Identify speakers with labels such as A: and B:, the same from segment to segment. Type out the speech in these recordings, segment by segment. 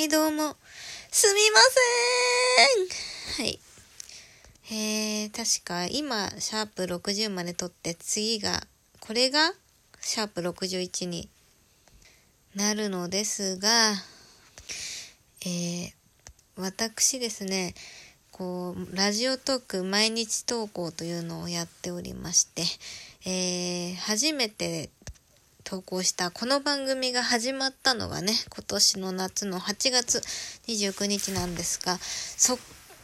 A: はい、どうも。すみませんはい。えー、確か今、シャープ60まで撮って次が、これがシャープ61になるのですが、えー、私ですね、こう、ラジオトーク毎日投稿というのをやっておりまして、えー、初めて投稿したこの番組が始まったのがね、今年の夏の8月29日なんですが、そっ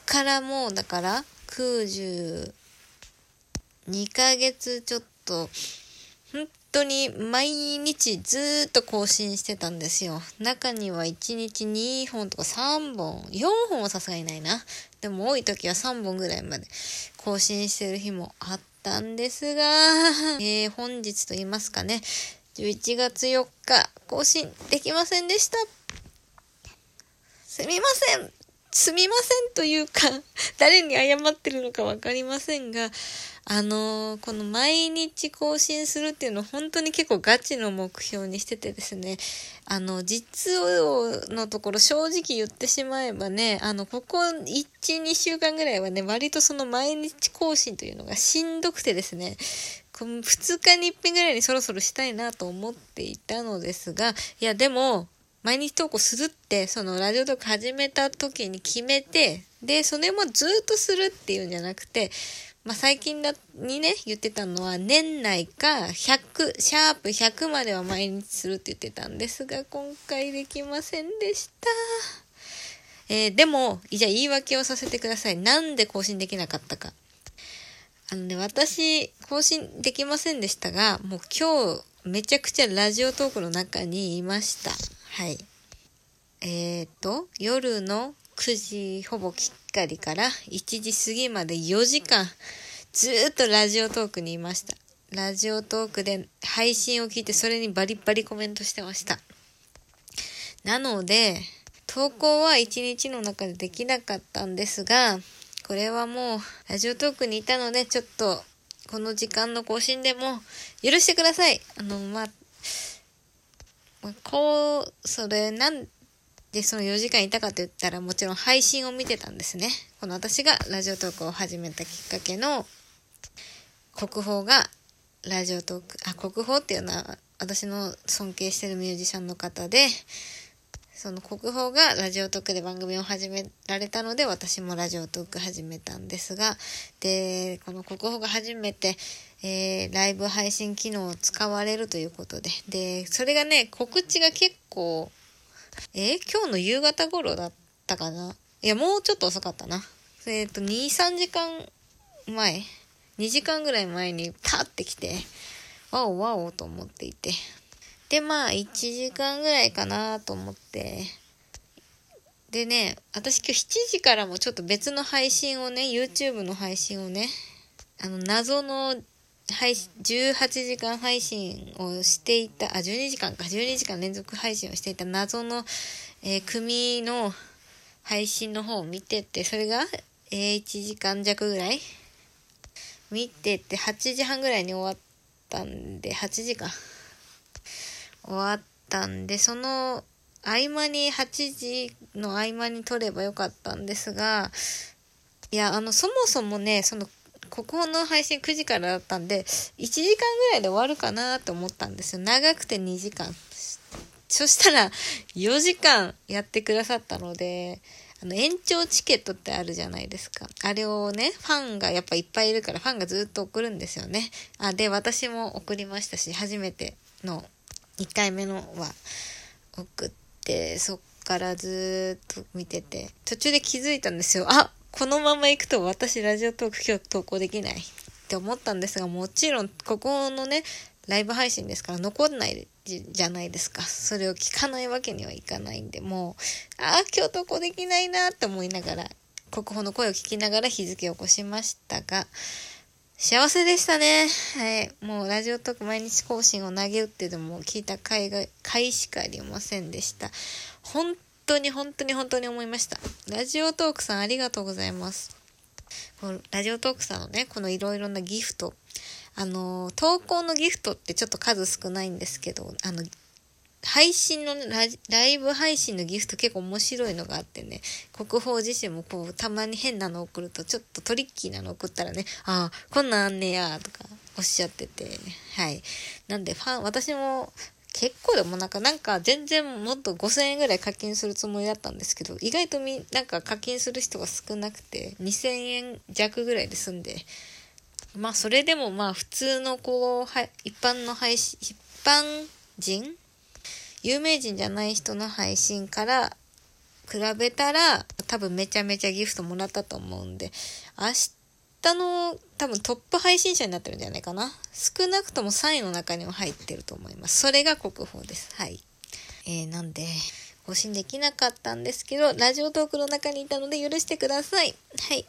A: からもうだから92ヶ月ちょっと、本当に毎日ずっと更新してたんですよ。中には1日2本とか3本、4本はさすがにないな。でも多い時は3本ぐらいまで更新してる日もあったんですが、えー、本日と言いますかね、11月4日更新できませんでした。すみません。すみませんというか、誰に謝ってるのかわかりませんが、あのー、この毎日更新するっていうのを本当に結構ガチの目標にしててですね、あの、実のところ正直言ってしまえばね、あの、ここ1、2週間ぐらいはね、割とその毎日更新というのがしんどくてですね、2日に1遍ぐらいにそろそろしたいなと思っていたのですが、いやでも、毎日投稿するって、そのラジオトーク始めた時に決めて、で、それもずっとするっていうんじゃなくて、まあ、最近だにね、言ってたのは、年内か100、シャープ100までは毎日するって言ってたんですが、今回できませんでした。えー、でも、じゃあ言い訳をさせてください。なんで更新できなかったか。あのね、私、更新できませんでしたが、もう今日、めちゃくちゃラジオトークの中にいました。はい。えっ、ー、と、夜の9時ほぼきっかりから1時過ぎまで4時間ずっとラジオトークにいました。ラジオトークで配信を聞いてそれにバリバリコメントしてました。なので、投稿は1日の中でできなかったんですが、これはもうラジオトークにいたのでちょっとこの時間の更新でも許してください。あの、まあ、こう、それなんで、その4時間いたかと言ったらもちろん配信を見てたんですね。この私がラジオトークを始めたきっかけの国宝がラジオトーク、あ、国宝っていうのは私の尊敬してるミュージシャンの方で、その国宝がラジオトークで番組を始められたので私もラジオトーク始めたんですが、で、この国宝が初めて、えー、ライブ配信機能を使われるということで、で、それがね、告知が結構えー、今日の夕方頃だったかな？いや、もうちょっと遅かったな。えっ、ー、と、2、3時間前 ?2 時間ぐらい前にパって来て、わおわおと思っていて。で、まあ、1時間ぐらいかなと思って、でね、私今日7時からもちょっと別の配信をね、YouTube の配信をね、あの、謎の配信18時間配信をしていた、あ、12時間か、12時間連続配信をしていた謎の、えー、組の配信の方を見てて、それが、えー、1時間弱ぐらい？見てて、8時半ぐらいに終わったんで、8時間終わったんで、その合間に、8時の合間に撮ればよかったんですが、いや、あの、そもそもね、そのここの配信9時からだったんで、1時間ぐらいで終わるかなと思ったんですよ。長くて2時間。そしたら、4時間やってくださったので、あの、延長チケットってあるじゃないですか。あれをね、ファンがやっぱいっぱいいるから、ファンがずっと送るんですよね。あ、で、私も送りましたし、初めての1回目のは送って、そっからずっと見てて、途中で気づいたんですよ。あこのまま行くと私ラジオトーク今日投稿できないって思ったんですが、もちろんここのね、ライブ配信ですから残んないじゃないですか。それを聞かないわけにはいかないんで、もう、ああ、今日投稿できないなって思いながら、国宝の声を聞きながら日付を起こしましたが、幸せでしたね。はい。もうラジオトーク毎日更新を投げ打ってでも聞いた回が、回しかありませんでした。本当に本当に本当に思いました。ラジオトークさんありがとうございます。このラジオトークさんのね、このいろいろなギフト。あの、投稿のギフトってちょっと数少ないんですけど、あの、配信のライブ配信のギフト結構面白いのがあってね、国宝自身もこう、たまに変なの送ると、ちょっとトリッキーなの送ったらね、ああ、こんなんあんねや、とかおっしゃってて、はい。なんで、ファン、私も結構でもなんか、なんか全然もっと5000円ぐらい課金するつもりだったんですけど、意外とみ、なんか課金する人が少なくて、2000円弱ぐらいで済んで、まあそれでもまあ普通のこう、は一般の配信、一般人有名人じゃない人の配信から比べたら多分めちゃめちゃギフトもらったと思うんで、明日の多分トップ配信者になってるんじゃないかな。少なくとも3位の中には入ってると思います。それが国宝です。はい。えー、なんで、更新できなかったんですけど、ラジオトークの中にいたので許してください。はい。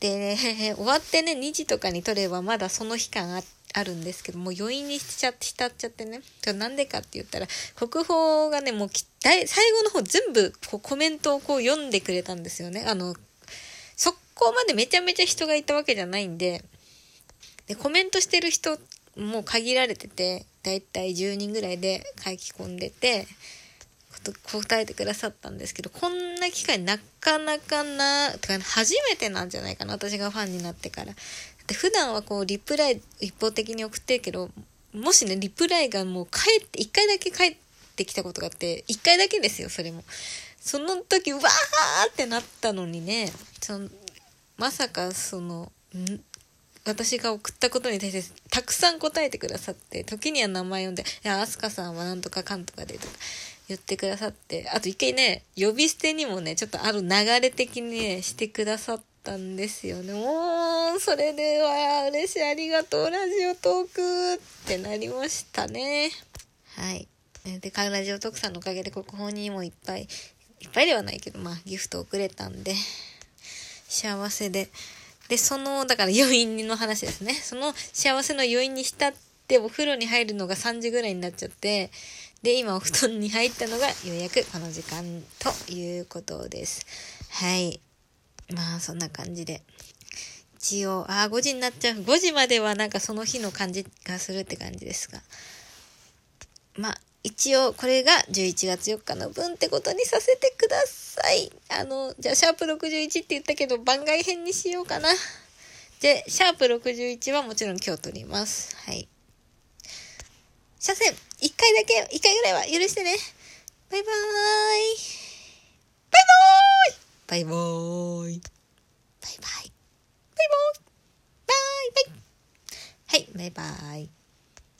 A: で、終わってね、2時とかに撮ればまだその日間あって、あるんですけどもう余韻にしちゃ浸っちゃってね。なんでかって言ったら国宝がねもう最後の方全部こうコメントをこう読んでくれたんですよね。あのそこまでめちゃめちゃ人がいたわけじゃないんででコメントしてる人も限られててだいたい10人ぐらいで書き込んでて答えてくださったんですけどこんな機会なかなかな初めてなんじゃないかな。私がファンになってから。で普段はこうリプライ一方的に送ってるけどもしねリプライがもう帰って1回だけ帰ってきたことがあって1回だけですよそれも。その時わーってなったのにねそのまさかその私が送ったことに対してたくさん答えてくださって時には名前呼んで「いや飛鳥さんはなんとかかんとかで」とか言ってくださってあと一回ね呼び捨てにもねちょっとある流れ的にねしてくださったんですよね。もうそれでは嬉しいありがとうラジオトークってなりましたね。はい。でカラジオトークさんのおかげで国宝にもいっぱいいっぱいではないけどまあギフトをくれたんで幸せで。でそのだから余韻の話ですね。その幸せの余韻に浸ってお風呂に入るのが3時ぐらいになっちゃってで、今お布団に入ったのがようやくこの時間ということです。はい。まあ、そんな感じで。一応、ああ、5時になっちゃう。5時まではなんかその日の感じがするって感じですが。まあ、一応、これが11月4日の分ってことにさせてください。あの、じゃあ、シャープ61って言ったけど、番外編にしようかな。で、シャープ61はもちろん今日撮ります。はい。車線、一回だけ、一回ぐらいは許してね。バイバーイ。バイバーイ。バイバイ。バイバイ。バイバイ。はい、バイバイ。